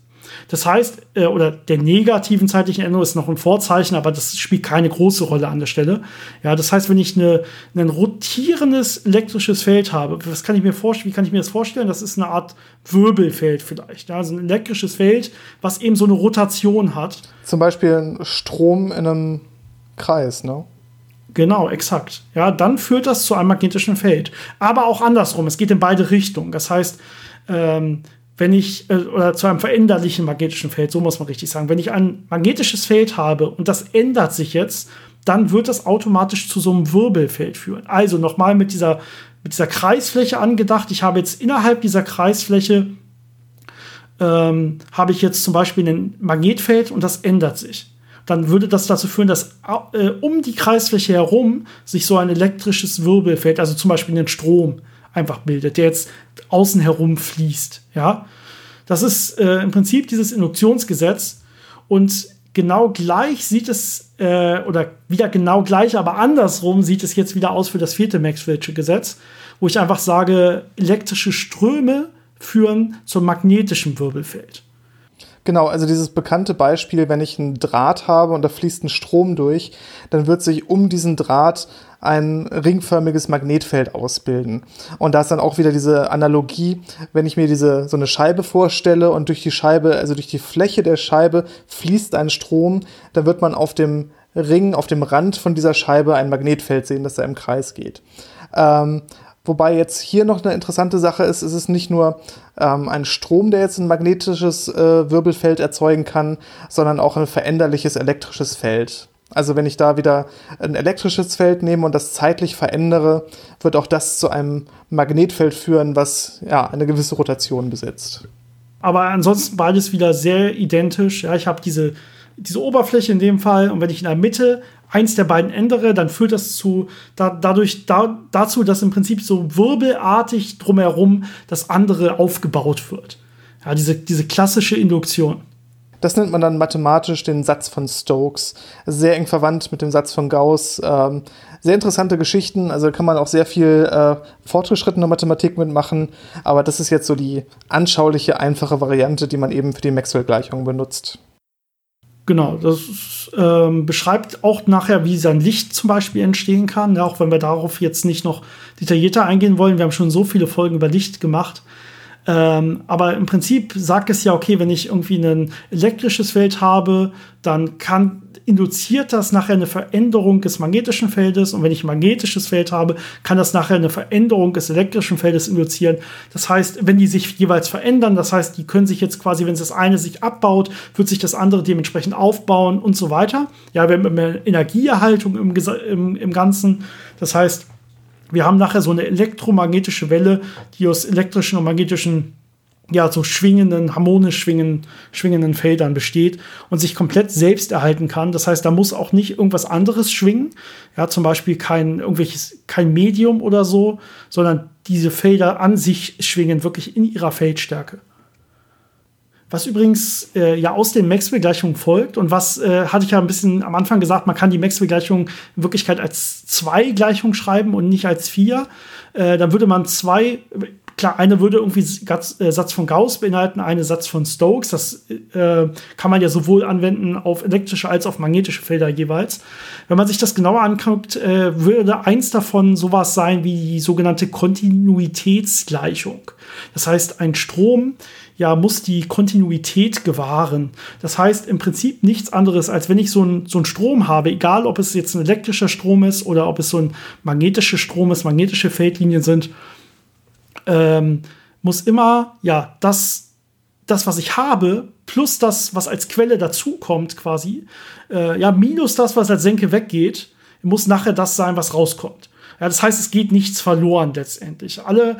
Das heißt, äh, oder der negativen zeitlichen Änderung ist noch ein Vorzeichen, aber das spielt keine große Rolle an der Stelle. Ja, das heißt, wenn ich eine, ein rotierendes elektrisches Feld habe, was kann ich mir vorstellen, wie kann ich mir das vorstellen? Das ist eine Art Wirbelfeld vielleicht. Ja, also ein elektrisches Feld, was eben so eine Rotation hat.
Zum Beispiel ein Strom in einem Kreis, ne?
Genau, exakt. Ja, dann führt das zu einem magnetischen Feld. Aber auch andersrum. Es geht in beide Richtungen. Das heißt, ähm, wenn ich, äh, oder zu einem veränderlichen magnetischen Feld, so muss man richtig sagen, wenn ich ein magnetisches Feld habe und das ändert sich jetzt, dann wird das automatisch zu so einem Wirbelfeld führen. Also nochmal mit dieser, mit dieser Kreisfläche angedacht. Ich habe jetzt innerhalb dieser Kreisfläche ähm, habe ich jetzt zum Beispiel ein Magnetfeld und das ändert sich. Dann würde das dazu führen, dass äh, um die Kreisfläche herum sich so ein elektrisches Wirbelfeld, also zum Beispiel einen Strom, einfach bildet, der jetzt außen herum fließt. Ja, das ist äh, im Prinzip dieses Induktionsgesetz und genau gleich sieht es äh, oder wieder genau gleich, aber andersrum sieht es jetzt wieder aus für das vierte Maxwell'sche Gesetz, wo ich einfach sage, elektrische Ströme führen zum magnetischen Wirbelfeld.
Genau, also dieses bekannte Beispiel, wenn ich einen Draht habe und da fließt ein Strom durch, dann wird sich um diesen Draht ein ringförmiges Magnetfeld ausbilden. Und da ist dann auch wieder diese Analogie, wenn ich mir diese so eine Scheibe vorstelle und durch die Scheibe, also durch die Fläche der Scheibe fließt ein Strom, dann wird man auf dem Ring, auf dem Rand von dieser Scheibe ein Magnetfeld sehen, das da im Kreis geht. Ähm, Wobei jetzt hier noch eine interessante Sache ist, es ist nicht nur ähm, ein Strom, der jetzt ein magnetisches äh, Wirbelfeld erzeugen kann, sondern auch ein veränderliches elektrisches Feld. Also wenn ich da wieder ein elektrisches Feld nehme und das zeitlich verändere, wird auch das zu einem Magnetfeld führen, was ja eine gewisse Rotation besitzt.
Aber ansonsten beides wieder sehr identisch. Ja, ich habe diese, diese Oberfläche in dem Fall und wenn ich in der Mitte eins der beiden ändere, dann führt das zu, da, dadurch da, dazu, dass im Prinzip so wirbelartig drumherum das andere aufgebaut wird. Ja, diese, diese klassische Induktion.
Das nennt man dann mathematisch den Satz von Stokes. Sehr eng verwandt mit dem Satz von Gauss. Ähm, sehr interessante Geschichten. Also kann man auch sehr viel äh, fortgeschrittene Mathematik mitmachen. Aber das ist jetzt so die anschauliche, einfache Variante, die man eben für die Maxwell-Gleichung benutzt.
Genau, das ähm, beschreibt auch nachher, wie sein Licht zum Beispiel entstehen kann. Ja, auch wenn wir darauf jetzt nicht noch detaillierter eingehen wollen. Wir haben schon so viele Folgen über Licht gemacht. Ähm, aber im Prinzip sagt es ja, okay, wenn ich irgendwie ein elektrisches Feld habe, dann kann induziert das nachher eine Veränderung des magnetischen Feldes und wenn ich ein magnetisches Feld habe, kann das nachher eine Veränderung des elektrischen Feldes induzieren. Das heißt, wenn die sich jeweils verändern, das heißt, die können sich jetzt quasi, wenn das eine sich abbaut, wird sich das andere dementsprechend aufbauen und so weiter. Ja, wir haben Energieerhaltung im, im, im Ganzen. Das heißt, wir haben nachher so eine elektromagnetische Welle, die aus elektrischen und magnetischen ja, so schwingenden, harmonisch schwingen, schwingenden Feldern besteht und sich komplett selbst erhalten kann. Das heißt, da muss auch nicht irgendwas anderes schwingen. Ja, zum Beispiel kein, irgendwelches, kein Medium oder so, sondern diese Felder an sich schwingen wirklich in ihrer Feldstärke. Was übrigens äh, ja aus den Maxwell-Gleichungen folgt und was äh, hatte ich ja ein bisschen am Anfang gesagt, man kann die Maxwell-Gleichung in Wirklichkeit als zwei Gleichungen schreiben und nicht als vier. Äh, dann würde man zwei, klar, eine würde irgendwie äh, Satz von Gauss beinhalten, eine Satz von Stokes. Das äh, kann man ja sowohl anwenden auf elektrische als auch auf magnetische Felder jeweils. Wenn man sich das genauer anguckt, äh, würde eins davon sowas sein wie die sogenannte Kontinuitätsgleichung. Das heißt, ein Strom ja, muss die Kontinuität gewahren. Das heißt im Prinzip nichts anderes, als wenn ich so einen so Strom habe, egal ob es jetzt ein elektrischer Strom ist oder ob es so ein magnetischer Strom ist, magnetische Feldlinien sind, ähm, muss immer, ja, das, das, was ich habe, plus das, was als Quelle dazukommt, quasi, äh, ja, minus das, was als Senke weggeht, muss nachher das sein, was rauskommt. Ja, das heißt, es geht nichts verloren letztendlich. Alle,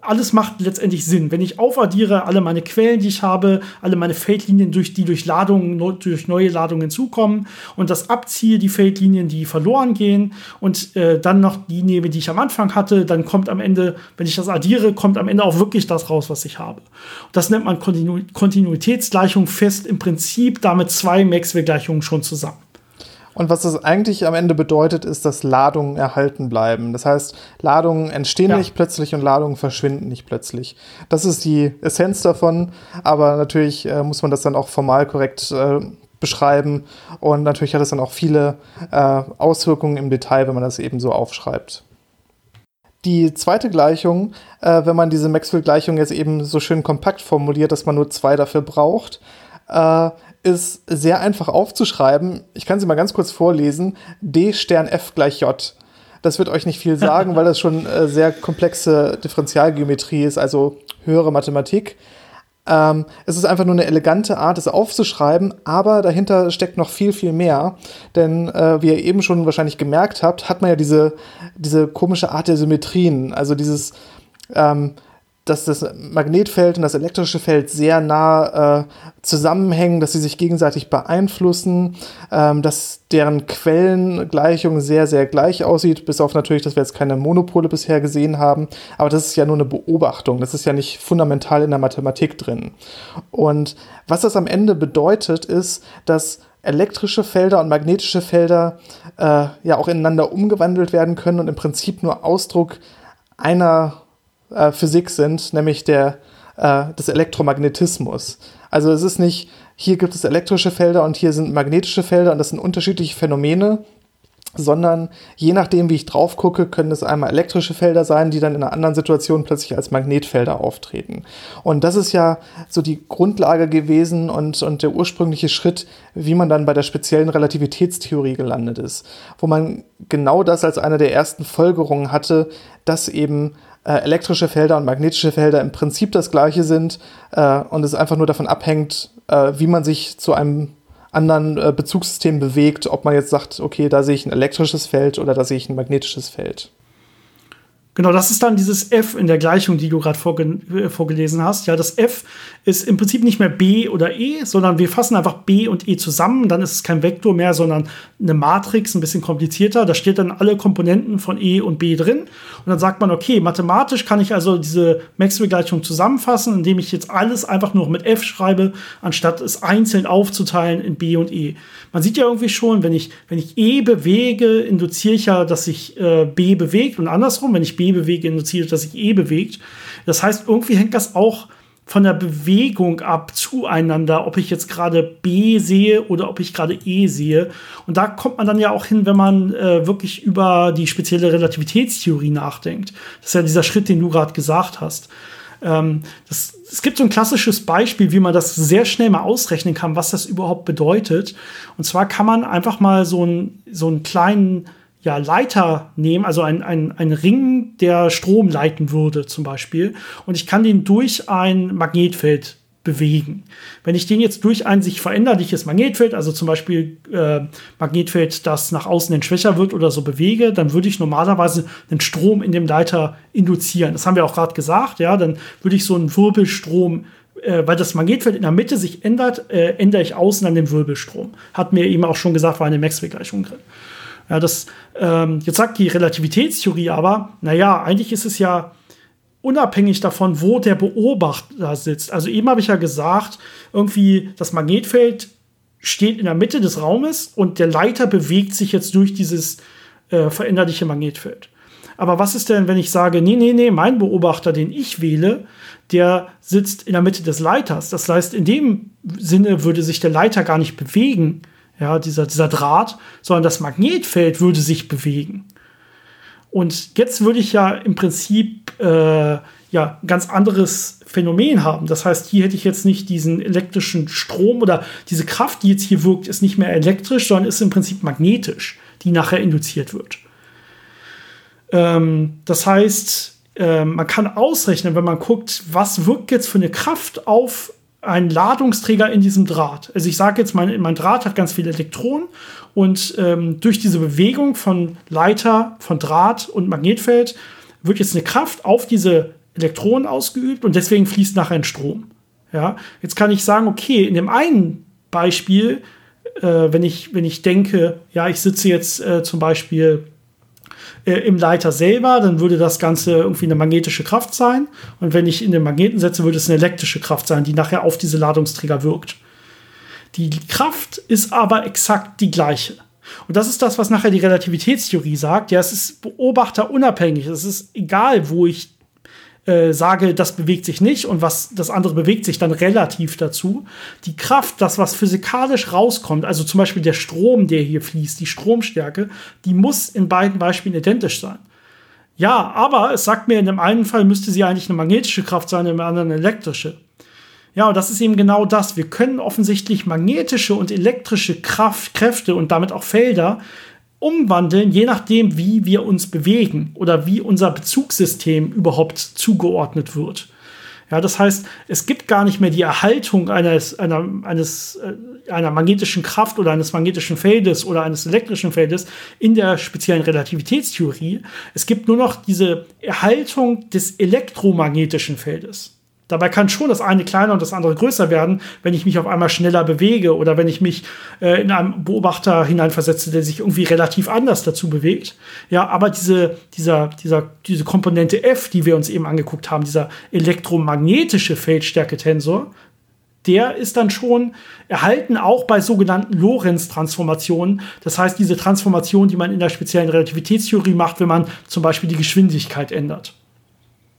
alles macht letztendlich Sinn. Wenn ich aufaddiere, alle meine Quellen, die ich habe, alle meine Feldlinien, durch, die durch Ladungen, durch neue Ladungen hinzukommen und das abziehe, die Feldlinien, die verloren gehen und äh, dann noch die nehme, die ich am Anfang hatte, dann kommt am Ende, wenn ich das addiere, kommt am Ende auch wirklich das raus, was ich habe. Das nennt man Kontinu Kontinuitätsgleichung fest im Prinzip damit zwei Maxwell-Gleichungen schon zusammen.
Und was das eigentlich am Ende bedeutet, ist, dass Ladungen erhalten bleiben. Das heißt, Ladungen entstehen ja. nicht plötzlich und Ladungen verschwinden nicht plötzlich. Das ist die Essenz davon, aber natürlich äh, muss man das dann auch formal korrekt äh, beschreiben und natürlich hat es dann auch viele äh, Auswirkungen im Detail, wenn man das eben so aufschreibt. Die zweite Gleichung, äh, wenn man diese Maxwell-Gleichung jetzt eben so schön kompakt formuliert, dass man nur zwei dafür braucht, äh, ist sehr einfach aufzuschreiben. Ich kann sie mal ganz kurz vorlesen. D Stern F gleich J. Das wird euch nicht viel sagen, weil das schon äh, sehr komplexe Differentialgeometrie ist, also höhere Mathematik. Ähm, es ist einfach nur eine elegante Art, es aufzuschreiben, aber dahinter steckt noch viel, viel mehr. Denn äh, wie ihr eben schon wahrscheinlich gemerkt habt, hat man ja diese, diese komische Art der Symmetrien. Also dieses, ähm, dass das Magnetfeld und das elektrische Feld sehr nah äh, zusammenhängen, dass sie sich gegenseitig beeinflussen, ähm, dass deren Quellengleichung sehr, sehr gleich aussieht, bis auf natürlich, dass wir jetzt keine Monopole bisher gesehen haben. Aber das ist ja nur eine Beobachtung, das ist ja nicht fundamental in der Mathematik drin. Und was das am Ende bedeutet, ist, dass elektrische Felder und magnetische Felder äh, ja auch ineinander umgewandelt werden können und im Prinzip nur Ausdruck einer äh, Physik sind, nämlich der, äh, des Elektromagnetismus. Also es ist nicht, hier gibt es elektrische Felder und hier sind magnetische Felder und das sind unterschiedliche Phänomene, sondern je nachdem, wie ich drauf gucke, können es einmal elektrische Felder sein, die dann in einer anderen Situation plötzlich als Magnetfelder auftreten. Und das ist ja so die Grundlage gewesen und, und der ursprüngliche Schritt, wie man dann bei der speziellen Relativitätstheorie gelandet ist, wo man genau das als eine der ersten Folgerungen hatte, dass eben äh, elektrische Felder und magnetische Felder im Prinzip das gleiche sind äh, und es einfach nur davon abhängt, äh, wie man sich zu einem anderen äh, Bezugssystem bewegt, ob man jetzt sagt, okay, da sehe ich ein elektrisches Feld oder da sehe ich ein magnetisches Feld.
Genau, das ist dann dieses F in der Gleichung, die du gerade vorge äh, vorgelesen hast. Ja, das F ist im Prinzip nicht mehr B oder E, sondern wir fassen einfach B und E zusammen. Dann ist es kein Vektor mehr, sondern eine Matrix, ein bisschen komplizierter. Da steht dann alle Komponenten von E und B drin. Und dann sagt man, okay, mathematisch kann ich also diese Maxwell-Gleichung zusammenfassen, indem ich jetzt alles einfach nur mit F schreibe, anstatt es einzeln aufzuteilen in B und E. Man sieht ja irgendwie schon, wenn ich, wenn ich E bewege, induziere ich ja, dass sich äh, B bewegt und andersrum, wenn ich B bewege, induziert, dass sich E bewegt. Das heißt, irgendwie hängt das auch von der Bewegung ab zueinander, ob ich jetzt gerade B sehe oder ob ich gerade E sehe. Und da kommt man dann ja auch hin, wenn man äh, wirklich über die spezielle Relativitätstheorie nachdenkt. Das ist ja dieser Schritt, den du gerade gesagt hast. Ähm, das, es gibt so ein klassisches Beispiel, wie man das sehr schnell mal ausrechnen kann, was das überhaupt bedeutet. Und zwar kann man einfach mal so, ein, so einen kleinen ja, Leiter nehmen, also ein, ein, Ring, der Strom leiten würde zum Beispiel. Und ich kann den durch ein Magnetfeld bewegen. Wenn ich den jetzt durch ein sich veränderliches Magnetfeld, also zum Beispiel äh, Magnetfeld, das nach außen hin schwächer wird oder so bewege, dann würde ich normalerweise einen Strom in dem Leiter induzieren. Das haben wir auch gerade gesagt, ja, dann würde ich so einen Wirbelstrom äh, weil das Magnetfeld in der Mitte sich ändert, äh, ändere ich außen an den Wirbelstrom. Hat mir eben auch schon gesagt, war eine Maxwell-Gleichung drin. Ja, das, ähm, jetzt sagt die Relativitätstheorie aber, naja, eigentlich ist es ja unabhängig davon, wo der Beobachter sitzt. Also eben habe ich ja gesagt, irgendwie das Magnetfeld steht in der Mitte des Raumes und der Leiter bewegt sich jetzt durch dieses äh, veränderliche Magnetfeld. Aber was ist denn, wenn ich sage, nee, nee, nee, mein Beobachter, den ich wähle, der sitzt in der Mitte des Leiters. Das heißt, in dem Sinne würde sich der Leiter gar nicht bewegen, ja, dieser, dieser Draht, sondern das Magnetfeld würde sich bewegen. Und jetzt würde ich ja im Prinzip äh, ja ein ganz anderes Phänomen haben. Das heißt, hier hätte ich jetzt nicht diesen elektrischen Strom oder diese Kraft, die jetzt hier wirkt, ist nicht mehr elektrisch, sondern ist im Prinzip magnetisch, die nachher induziert wird. Ähm, das heißt, äh, man kann ausrechnen, wenn man guckt, was wirkt jetzt für eine Kraft auf ein Ladungsträger in diesem Draht. Also ich sage jetzt, mein, mein Draht hat ganz viele Elektronen und ähm, durch diese Bewegung von Leiter, von Draht und Magnetfeld wird jetzt eine Kraft auf diese Elektronen ausgeübt und deswegen fließt nachher ein Strom. Ja, jetzt kann ich sagen, okay, in dem einen Beispiel, äh, wenn, ich, wenn ich denke, ja, ich sitze jetzt äh, zum Beispiel äh, im Leiter selber, dann würde das Ganze irgendwie eine magnetische Kraft sein. Und wenn ich in den Magneten setze, würde es eine elektrische Kraft sein, die nachher auf diese Ladungsträger wirkt. Die Kraft ist aber exakt die gleiche. Und das ist das, was nachher die Relativitätstheorie sagt. Ja, es ist beobachterunabhängig. Es ist egal, wo ich äh, sage, das bewegt sich nicht und was das andere bewegt sich dann relativ dazu. Die Kraft, das, was physikalisch rauskommt, also zum Beispiel der Strom, der hier fließt, die Stromstärke, die muss in beiden Beispielen identisch sein. Ja, aber es sagt mir, in dem einen Fall müsste sie eigentlich eine magnetische Kraft sein, im anderen eine elektrische. Ja, und das ist eben genau das. Wir können offensichtlich magnetische und elektrische Kraft, Kräfte und damit auch Felder umwandeln, je nachdem, wie wir uns bewegen oder wie unser Bezugssystem überhaupt zugeordnet wird. Ja, das heißt, es gibt gar nicht mehr die Erhaltung eines, einer, eines, äh, einer magnetischen Kraft oder eines magnetischen Feldes oder eines elektrischen Feldes in der speziellen Relativitätstheorie. Es gibt nur noch diese Erhaltung des elektromagnetischen Feldes. Dabei kann schon das eine kleiner und das andere größer werden, wenn ich mich auf einmal schneller bewege oder wenn ich mich äh, in einen Beobachter hineinversetze, der sich irgendwie relativ anders dazu bewegt. Ja, aber diese, dieser, dieser, diese Komponente F, die wir uns eben angeguckt haben, dieser elektromagnetische Feldstärke-Tensor, der ist dann schon erhalten, auch bei sogenannten Lorentz-Transformationen. Das heißt, diese Transformation, die man in der speziellen Relativitätstheorie macht, wenn man zum Beispiel die Geschwindigkeit ändert.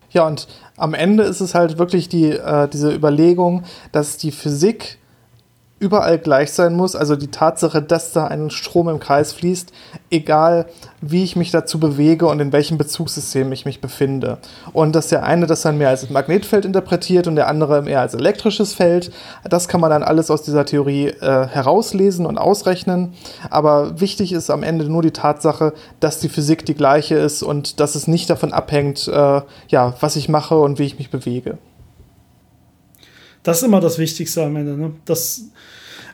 Ja, und am Ende ist es halt wirklich die, äh, diese Überlegung, dass die Physik überall gleich sein muss. Also die Tatsache, dass da ein Strom im Kreis fließt, egal wie ich mich dazu bewege und in welchem Bezugssystem ich mich befinde. Und dass der eine das dann mehr als Magnetfeld interpretiert und der andere mehr als elektrisches Feld, das kann man dann alles aus dieser Theorie äh, herauslesen und ausrechnen. Aber wichtig ist am Ende nur die Tatsache, dass die Physik die gleiche ist und dass es nicht davon abhängt, äh, ja, was ich mache und wie ich mich bewege.
Das ist immer das Wichtigste am Ende. Ne? Dass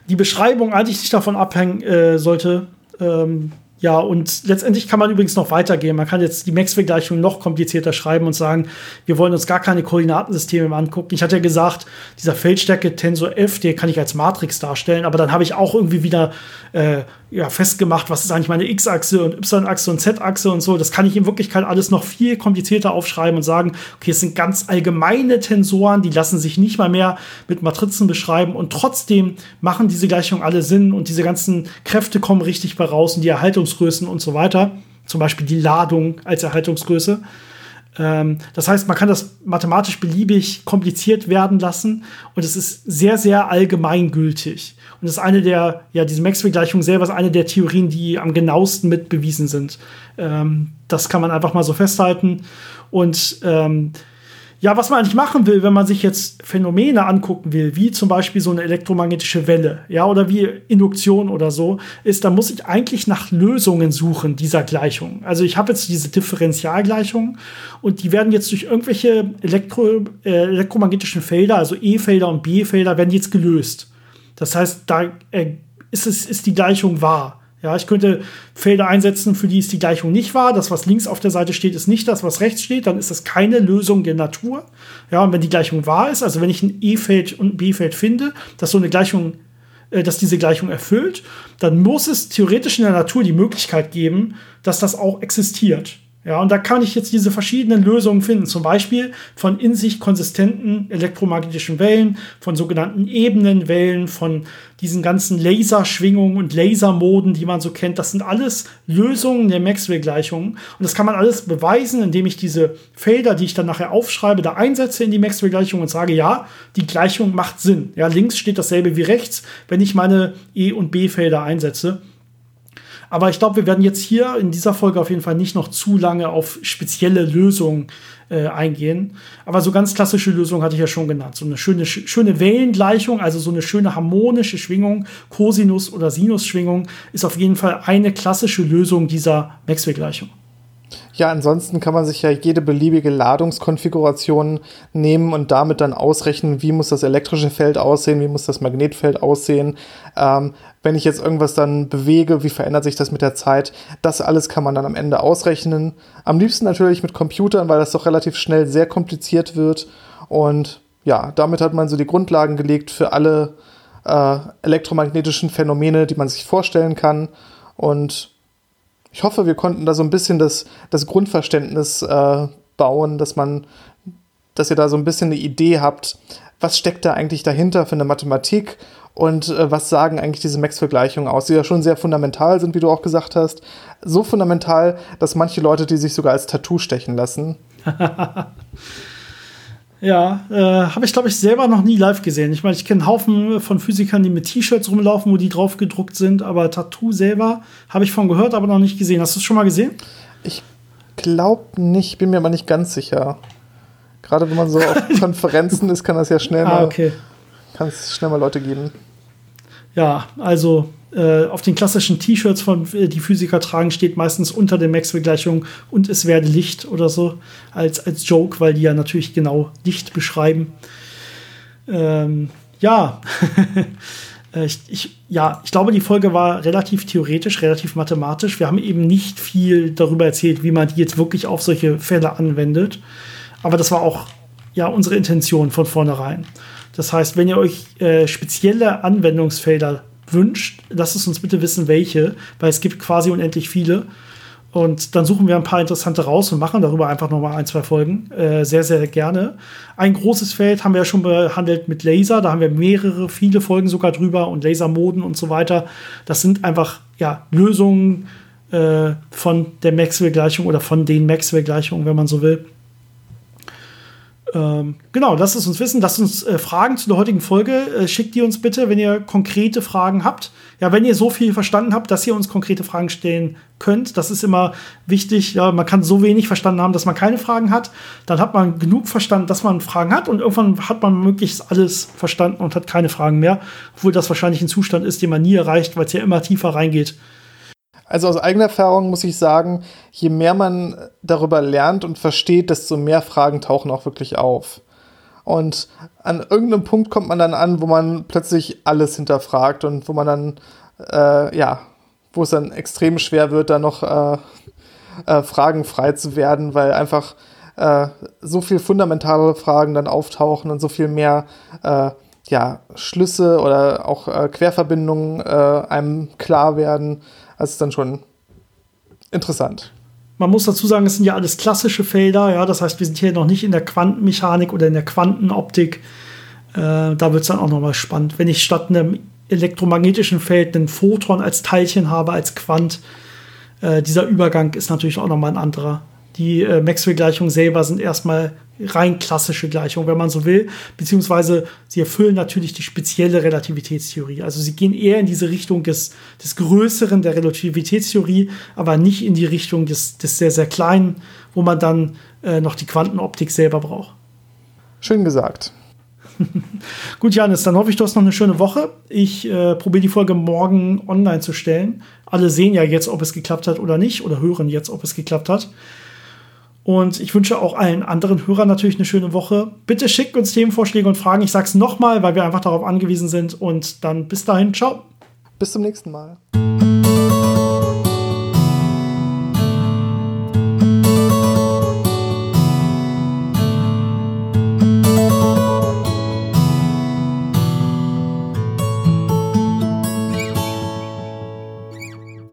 die Beschreibung eigentlich nicht davon abhängen äh, sollte. Ähm, ja, und letztendlich kann man übrigens noch weitergehen. Man kann jetzt die Maxwell-Gleichung noch komplizierter schreiben und sagen, wir wollen uns gar keine Koordinatensysteme mehr angucken. Ich hatte ja gesagt, dieser Feldstärke-Tensor F, den kann ich als Matrix darstellen, aber dann habe ich auch irgendwie wieder äh, ja, festgemacht, was ist eigentlich meine X-Achse und Y-Achse und Z-Achse und so. Das kann ich in Wirklichkeit alles noch viel komplizierter aufschreiben und sagen, okay, es sind ganz allgemeine Tensoren, die lassen sich nicht mal mehr mit Matrizen beschreiben und trotzdem machen diese Gleichungen alle Sinn und diese ganzen Kräfte kommen richtig bei raus und die Erhaltungsgrößen und so weiter. Zum Beispiel die Ladung als Erhaltungsgröße. Ähm, das heißt, man kann das mathematisch beliebig kompliziert werden lassen und es ist sehr, sehr allgemeingültig. Und das ist eine der, ja, diese Maxwell-Gleichung selber ist eine der Theorien, die am genauesten mit bewiesen sind. Ähm, das kann man einfach mal so festhalten. Und ähm, ja, was man eigentlich machen will, wenn man sich jetzt Phänomene angucken will, wie zum Beispiel so eine elektromagnetische Welle, ja, oder wie Induktion oder so, ist, da muss ich eigentlich nach Lösungen suchen dieser Gleichung. Also ich habe jetzt diese Differentialgleichungen und die werden jetzt durch irgendwelche Elektro, äh, elektromagnetischen Felder, also E-Felder und B-Felder, werden jetzt gelöst. Das heißt, da äh, ist, es, ist die Gleichung wahr. Ja, ich könnte Felder einsetzen, für die ist die Gleichung nicht wahr. Das, was links auf der Seite steht, ist nicht das, was rechts steht. Dann ist das keine Lösung der Natur. Ja, und wenn die Gleichung wahr ist, also wenn ich ein E-Feld und ein B-Feld finde, dass so eine Gleichung, äh, dass diese Gleichung erfüllt, dann muss es theoretisch in der Natur die Möglichkeit geben, dass das auch existiert. Ja, und da kann ich jetzt diese verschiedenen Lösungen finden, zum Beispiel von in sich konsistenten elektromagnetischen Wellen, von sogenannten Ebenenwellen, von diesen ganzen Laserschwingungen und Lasermoden, die man so kennt. Das sind alles Lösungen der Maxwell-Gleichungen. Und das kann man alles beweisen, indem ich diese Felder, die ich dann nachher aufschreibe, da einsetze in die Maxwell-Gleichung und sage, ja, die Gleichung macht Sinn. Ja, links steht dasselbe wie rechts, wenn ich meine E- und B-Felder einsetze. Aber ich glaube, wir werden jetzt hier in dieser Folge auf jeden Fall nicht noch zu lange auf spezielle Lösungen äh, eingehen. Aber so ganz klassische Lösungen hatte ich ja schon genannt. So eine schöne, schöne Wellengleichung, also so eine schöne harmonische Schwingung, Cosinus- oder Sinusschwingung, ist auf jeden Fall eine klassische Lösung dieser Maxwell-Gleichung.
Ja, ansonsten kann man sich ja jede beliebige Ladungskonfiguration nehmen und damit dann ausrechnen, wie muss das elektrische Feld aussehen, wie muss das Magnetfeld aussehen. Ähm, wenn ich jetzt irgendwas dann bewege, wie verändert sich das mit der Zeit? Das alles kann man dann am Ende ausrechnen. Am liebsten natürlich mit Computern, weil das doch relativ schnell sehr kompliziert wird. Und ja, damit hat man so die Grundlagen gelegt für alle äh, elektromagnetischen Phänomene, die man sich vorstellen kann. Und ich hoffe, wir konnten da so ein bisschen das, das Grundverständnis äh, bauen, dass man, dass ihr da so ein bisschen eine Idee habt, was steckt da eigentlich dahinter für eine Mathematik und äh, was sagen eigentlich diese Max-Vergleichungen aus, die ja schon sehr fundamental sind, wie du auch gesagt hast. So fundamental, dass manche Leute die sich sogar als Tattoo stechen lassen.
Ja, äh, habe ich, glaube ich, selber noch nie live gesehen. Ich meine, ich kenne einen Haufen von Physikern, die mit T-Shirts rumlaufen, wo die drauf gedruckt sind, aber Tattoo selber habe ich von gehört, aber noch nicht gesehen. Hast du es schon mal gesehen?
Ich glaube nicht, bin mir aber nicht ganz sicher. Gerade wenn man so auf Konferenzen ist, kann das ja schnell ah, mal, okay. kann es schnell mal Leute geben.
Ja, also äh, auf den klassischen T-Shirts von äh, die Physiker tragen, steht meistens unter der Maxwell-Gleichung und es werde Licht oder so als, als Joke, weil die ja natürlich genau Licht beschreiben. Ähm, ja. Äh, ich, ich, ja, ich glaube, die Folge war relativ theoretisch, relativ mathematisch. Wir haben eben nicht viel darüber erzählt, wie man die jetzt wirklich auf solche Fälle anwendet. Aber das war auch ja unsere Intention von vornherein. Das heißt, wenn ihr euch äh, spezielle Anwendungsfelder wünscht, lasst es uns bitte wissen, welche, weil es gibt quasi unendlich viele. Und dann suchen wir ein paar interessante raus und machen darüber einfach nochmal ein, zwei Folgen. Äh, sehr, sehr gerne. Ein großes Feld haben wir ja schon behandelt mit Laser. Da haben wir mehrere, viele Folgen sogar drüber und Lasermoden und so weiter. Das sind einfach ja, Lösungen äh, von der Maxwell-Gleichung oder von den Maxwell-Gleichungen, wenn man so will. Ähm, genau, lasst es uns wissen. Lasst uns äh, Fragen zu der heutigen Folge. Äh, schickt die uns bitte, wenn ihr konkrete Fragen habt. Ja, wenn ihr so viel verstanden habt, dass ihr uns konkrete Fragen stellen könnt. Das ist immer wichtig. Ja, man kann so wenig verstanden haben, dass man keine Fragen hat. Dann hat man genug verstanden, dass man Fragen hat. Und irgendwann hat man möglichst alles verstanden und hat keine Fragen mehr. Obwohl das wahrscheinlich ein Zustand ist, den man nie erreicht, weil es ja immer tiefer reingeht.
Also aus eigener Erfahrung muss ich sagen, je mehr man darüber lernt und versteht, desto mehr Fragen tauchen auch wirklich auf. Und an irgendeinem Punkt kommt man dann an, wo man plötzlich alles hinterfragt und wo man dann, äh, ja, wo es dann extrem schwer wird, da noch äh, äh, fragenfrei zu werden, weil einfach äh, so viel fundamentale Fragen dann auftauchen und so viel mehr äh, ja, Schlüsse oder auch äh, Querverbindungen einem klar werden, das ist dann schon interessant.
Man muss dazu sagen, es sind ja alles klassische Felder, ja, das heißt, wir sind hier noch nicht in der Quantenmechanik oder in der Quantenoptik. Äh, da wird es dann auch nochmal spannend. Wenn ich statt einem elektromagnetischen Feld einen Photon als Teilchen habe, als Quant, äh, dieser Übergang ist natürlich auch nochmal ein anderer. Die äh, Maxwell-Gleichungen selber sind erstmal rein klassische Gleichungen, wenn man so will, beziehungsweise sie erfüllen natürlich die spezielle Relativitätstheorie. Also sie gehen eher in diese Richtung des, des Größeren der Relativitätstheorie, aber nicht in die Richtung des, des sehr, sehr Kleinen, wo man dann äh, noch die Quantenoptik selber braucht.
Schön gesagt.
Gut, Janis, dann hoffe ich, du hast noch eine schöne Woche. Ich äh, probiere die Folge morgen online zu stellen. Alle sehen ja jetzt, ob es geklappt hat oder nicht, oder hören jetzt, ob es geklappt hat. Und ich wünsche auch allen anderen Hörern natürlich eine schöne Woche. Bitte schickt uns Themenvorschläge und Fragen. Ich sage es nochmal, weil wir einfach darauf angewiesen sind. Und dann bis dahin, ciao.
Bis zum nächsten Mal.